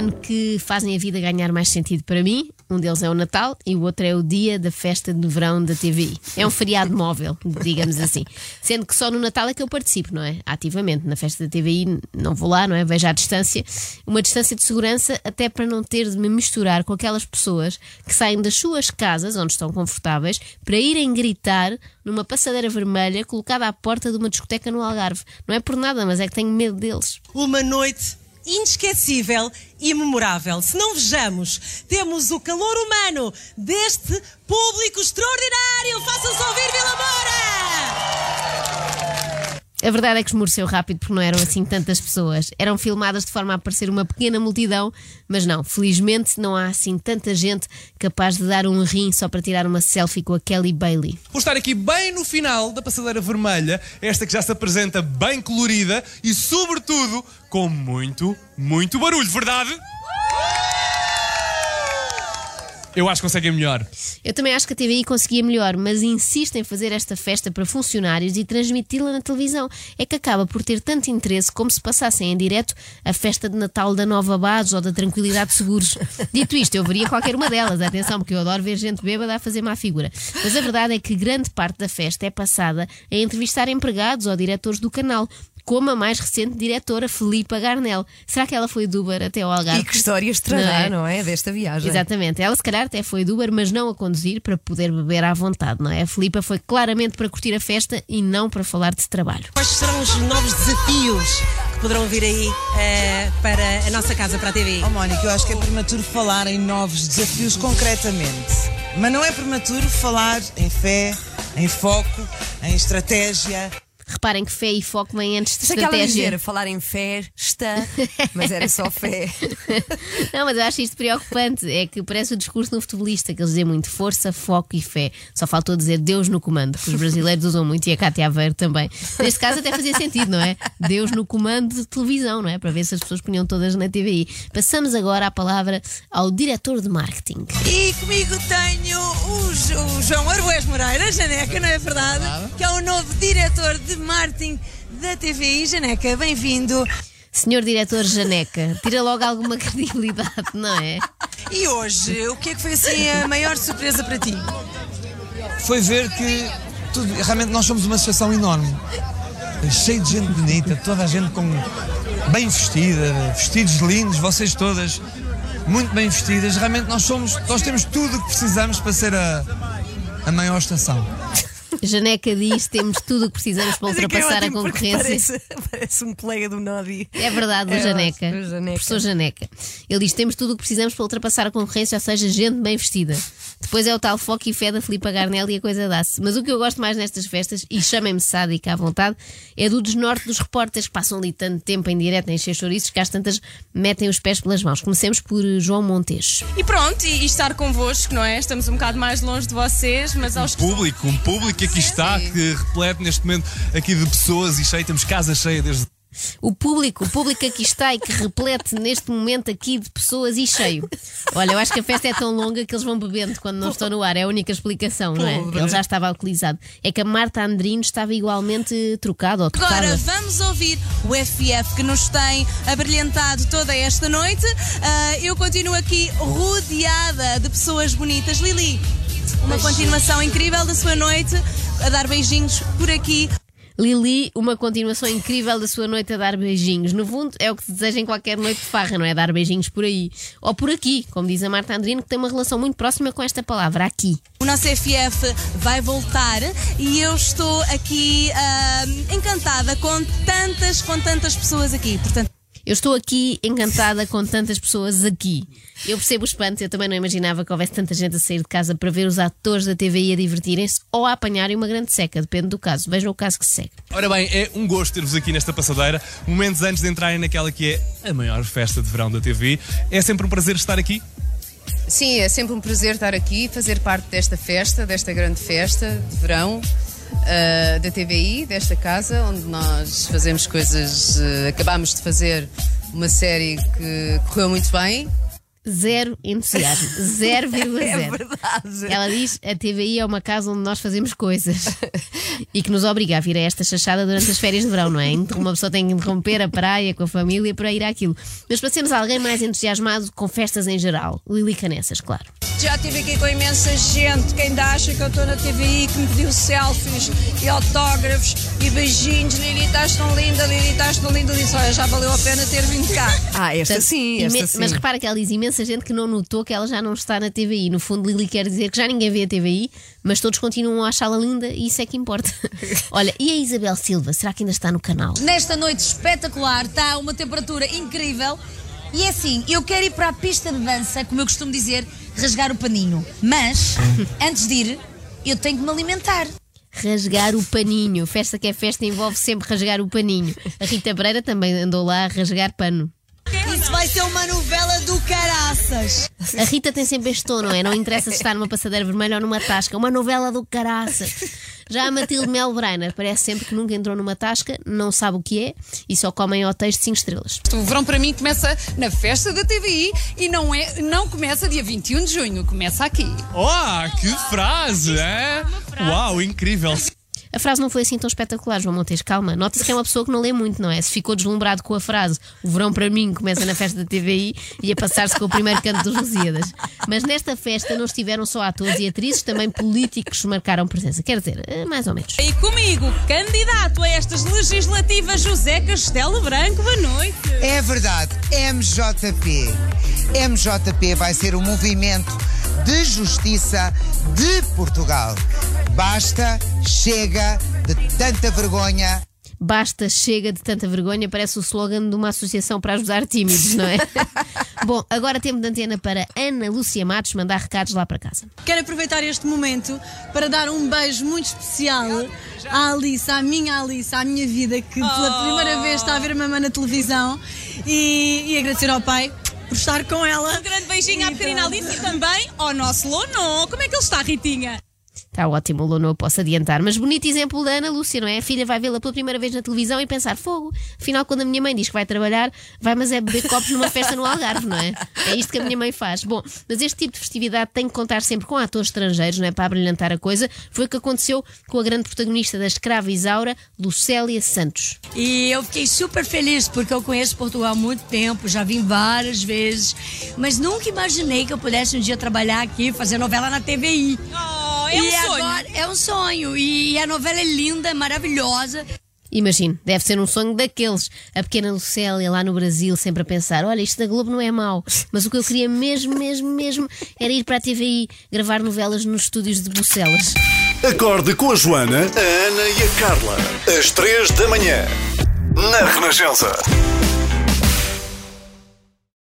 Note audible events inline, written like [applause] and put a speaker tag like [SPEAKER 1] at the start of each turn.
[SPEAKER 1] ano que fazem a vida ganhar mais sentido para mim. Um deles é o Natal e o outro é o dia da festa de verão da TVI. É um feriado móvel, digamos assim. [laughs] Sendo que só no Natal é que eu participo, não é? Ativamente. Na festa da TVI não vou lá, não é? Vejo à distância. Uma distância de segurança até para não ter de me misturar com aquelas pessoas que saem das suas casas, onde estão confortáveis, para irem gritar numa passadeira vermelha colocada à porta de uma discoteca no Algarve. Não é por nada, mas é que tenho medo deles.
[SPEAKER 2] Uma noite inesquecível e memorável. Se não vejamos, temos o calor humano deste público extraordinário. Façam-se ouvir, Vila!
[SPEAKER 1] A verdade é que esmoreceu rápido porque não eram assim tantas pessoas. Eram filmadas de forma a parecer uma pequena multidão, mas não, felizmente não há assim tanta gente capaz de dar um rim só para tirar uma selfie com a Kelly Bailey.
[SPEAKER 3] Por estar aqui bem no final da passadeira vermelha, esta que já se apresenta bem colorida e, sobretudo, com muito, muito barulho, verdade? Eu acho que conseguem melhor.
[SPEAKER 1] Eu também acho que a TVI conseguia melhor, mas insiste em fazer esta festa para funcionários e transmiti-la na televisão. É que acaba por ter tanto interesse como se passassem em direto a festa de Natal da Nova Base ou da Tranquilidade Seguros. [laughs] Dito isto, eu veria qualquer uma delas, atenção, porque eu adoro ver gente bêbada a fazer má figura. Mas a verdade é que grande parte da festa é passada a entrevistar empregados ou diretores do canal, como a mais recente diretora, Filipa Garnel. Será que ela foi do Uber até ao Algarve?
[SPEAKER 4] E que histórias trará, não é? Desta viagem.
[SPEAKER 1] Exatamente. Ela se calhar até foi do Uber, mas não a conduzir para poder beber à vontade, não é? A Filipa foi claramente para curtir a festa e não para falar de trabalho.
[SPEAKER 2] Quais serão os novos desafios que poderão vir aí eh, para a nossa casa, para a TV?
[SPEAKER 5] Oh, Mónica, eu acho que é prematuro falar em novos desafios concretamente. Mas não é prematuro falar em fé, em foco, em estratégia.
[SPEAKER 1] Reparem que fé e foco vêm antes de
[SPEAKER 4] Sei que ela ia
[SPEAKER 1] estratégia.
[SPEAKER 4] dizer, falar em fé, está, mas era só fé. [laughs]
[SPEAKER 1] Não, mas eu acho isto preocupante. É que parece o discurso no futebolista, que eles dizem muito força, foco e fé. Só faltou dizer Deus no comando, que os brasileiros usam muito e a Cátia Aveiro também. Neste caso até fazia sentido, não é? Deus no comando de televisão, não é? Para ver se as pessoas punham todas na TVI. Passamos agora a palavra ao diretor de marketing.
[SPEAKER 2] E comigo tenho o, Jo- o João Arboés Moreira, Janeca, não é verdade? Que é o novo diretor de marketing da TVI. Janeca, bem-vindo.
[SPEAKER 1] Senhor diretor Janeca, tira logo alguma [laughs] credibilidade, não é?
[SPEAKER 2] E hoje, o que é que foi assim a maior surpresa para ti?
[SPEAKER 5] Foi ver que tudo- realmente nós somos uma associação enorme. Cheio de gente bonita, toda a gente com bem vestida, vestidos lindos, vocês todas muito bem vestidas. Realmente nós somos, nós temos tudo o que precisamos para ser a, a maior estação.
[SPEAKER 1] Janeca diz temos tudo o que precisamos para
[SPEAKER 4] Mas é que é
[SPEAKER 1] ultrapassar a
[SPEAKER 4] ótimo porque
[SPEAKER 1] concorrência.
[SPEAKER 4] Parece, parece um colega do Nodi.
[SPEAKER 1] É verdade, o
[SPEAKER 4] É
[SPEAKER 1] Janeca.
[SPEAKER 4] o Janeca.
[SPEAKER 1] Professor Janeca. Ele diz: temos tudo o que precisamos para ultrapassar a concorrência, ou seja, gente bem vestida. Depois é o tal foco e fé da Filipa Garnel e a coisa dá-se. Mas o que eu gosto mais nestas festas, e chamem-me sádica à vontade, é do desnorte dos repórteres que passam ali tanto tempo em direto a encher chouriços que às tantas metem os pés pelas mãos. Comecemos por João Montes.
[SPEAKER 6] E pronto, e, e estar convosco, não é? Estamos um bocado mais longe de vocês, mas aos que
[SPEAKER 3] Público, um público que aqui está, que replete neste momento aqui de pessoas e cheio, temos casa cheia desde.
[SPEAKER 1] O público, o público aqui está e que replete neste momento aqui de pessoas e cheio. Olha, eu acho que a festa é tão longa que eles vão bebendo quando não estão no ar. É a única explicação, não é? Ele já estava alcoolizado. É que a Marta Andrino estava igualmente trocada ou trocada.
[SPEAKER 2] Agora vamos ouvir o FF que nos tem abrilhantado toda esta noite. Ah, eu continuo aqui rodeada de pessoas bonitas. Lili, uma continuação incrível da sua noite, a dar beijinhos por aqui.
[SPEAKER 1] Lili, uma continuação incrível da sua noite a dar beijinhos. No fundo, é o que se deseja em qualquer noite de farra, não é? Dar beijinhos por aí. Ou por aqui, como diz a Marta Andrino, que tem uma relação muito próxima com esta palavra, aqui.
[SPEAKER 2] O nosso FF vai voltar e eu estou aqui ah, encantada com tantas, com tantas pessoas aqui. Portanto,
[SPEAKER 1] Eu estou aqui encantada com tantas pessoas aqui. Eu percebo o espanto, eu também não imaginava que houvesse tanta gente a sair de casa para ver os atores da TVI a divertirem-se ou a apanharem uma grande seca, depende do caso. Vejam o caso que se segue.
[SPEAKER 3] Ora bem, é um gosto ter-vos aqui nesta passadeira, momentos antes de entrarem naquela que é a maior festa de verão da TV. É sempre um prazer estar aqui.
[SPEAKER 7] Sim, é sempre um prazer estar aqui, fazer parte desta festa, desta grande festa de verão ah, da TVI, desta casa, onde nós fazemos coisas. ah, acabámos de fazer uma série que correu muito bem.
[SPEAKER 1] Zero entusiasmo. [laughs] 0,0.
[SPEAKER 4] É verdade.
[SPEAKER 1] Ela diz a TVI é uma casa onde nós fazemos coisas [laughs] e que nos obriga a vir a esta chachada durante as férias de verão, não é? Então Uma pessoa tem que interromper a praia com a família para ir àquilo. Mas para sermos alguém mais entusiasmado com festas em geral, Lili Canessas, claro.
[SPEAKER 8] Já estive aqui com imensa gente que ainda acha que eu estou na TVI, que me pediu selfies e autógrafos e beijinhos. Lili, estás tão linda, Lili, estás tão linda. Disse, olha, já valeu a pena ter vindo cá.
[SPEAKER 4] Ah, esta
[SPEAKER 1] Portanto,
[SPEAKER 4] sim, esta sim.
[SPEAKER 1] Mas repara que ela diz imensa gente que não notou que ela já não está na TVI. No fundo, Lili quer dizer que já ninguém vê a TVI, mas todos continuam a achá-la linda e isso é que importa. [laughs] Olha, e a Isabel Silva? Será que ainda está no canal?
[SPEAKER 9] Nesta noite espetacular, está uma temperatura incrível. E é assim, eu quero ir para a pista de dança, como eu costumo dizer, rasgar o paninho. Mas, [laughs] antes de ir, eu tenho que me alimentar.
[SPEAKER 1] Rasgar o paninho. Festa que é festa envolve sempre rasgar o paninho. A Rita Pereira também andou lá a rasgar pano.
[SPEAKER 9] Isso vai ser uma novela do caraças.
[SPEAKER 1] A Rita tem sempre este tom, não é? Não interessa se está numa passadeira vermelha ou numa tasca. Uma novela do caraças. Já a Matilde Mel Breiner parece sempre que nunca entrou numa tasca, não sabe o que é e só come em hotéis de 5 estrelas.
[SPEAKER 10] O verão para mim começa na festa da TVI e não, é, não começa dia 21 de junho, começa aqui.
[SPEAKER 3] Oh, que frase, é? Uau, incrível.
[SPEAKER 1] A frase não foi assim tão espetacular, João Montes, calma. Nota-se que é uma pessoa que não lê muito, não é? Se ficou deslumbrado com a frase o verão para mim começa na festa da TVI e a passar-se com o primeiro canto dos Lusíadas. Mas nesta festa não estiveram só atores e atrizes, também políticos marcaram presença. Quer dizer, eh, mais ou menos.
[SPEAKER 2] E comigo, candidato a estas legislativas, José Castelo Branco, boa noite.
[SPEAKER 11] É verdade, MJP. MJP vai ser o movimento de justiça de Portugal. Basta, chega de tanta vergonha.
[SPEAKER 1] Basta, chega de tanta vergonha, parece o slogan de uma associação para ajudar tímidos, não é? [laughs] Bom, agora tempo de antena para Ana Lúcia Matos mandar recados lá para casa.
[SPEAKER 12] Quero aproveitar este momento para dar um beijo muito especial à Alice, à minha Alice, à minha vida, que pela primeira vez está a ver a mamãe na televisão e, e agradecer ao pai por estar com ela.
[SPEAKER 2] Um grande beijinho à pequenina Alice e também ao nosso Lono. Como é que ele está, Ritinha?
[SPEAKER 1] Está ótimo, Lono, posso adiantar. Mas bonito exemplo da Ana Lúcia, não é? A filha vai vê-la pela primeira vez na televisão e pensar: fogo. Afinal, quando a minha mãe diz que vai trabalhar, vai, mas é beber copos numa festa no Algarve, não é? É isto que a minha mãe faz. Bom, mas este tipo de festividade tem que contar sempre com atores estrangeiros, não é? Para brilhantar a coisa. Foi o que aconteceu com a grande protagonista da Escrava Isaura, Lucélia Santos.
[SPEAKER 9] E eu fiquei super feliz porque eu conheço Portugal há muito tempo, já vim várias vezes, mas nunca imaginei que eu pudesse um dia trabalhar aqui, fazer novela na TVI.
[SPEAKER 2] Oh, é um
[SPEAKER 9] e
[SPEAKER 2] sonho.
[SPEAKER 9] agora é um sonho. E a novela é linda, é maravilhosa.
[SPEAKER 1] Imagino, deve ser um sonho daqueles. A pequena Lucélia lá no Brasil, sempre a pensar: olha, isto da Globo não é mau, mas o que eu queria mesmo, mesmo, mesmo era ir para a TVI gravar novelas nos estúdios de Bruxelas.
[SPEAKER 13] Acorde com a Joana, a Ana e a Carla. Às três da manhã. Na Renascença.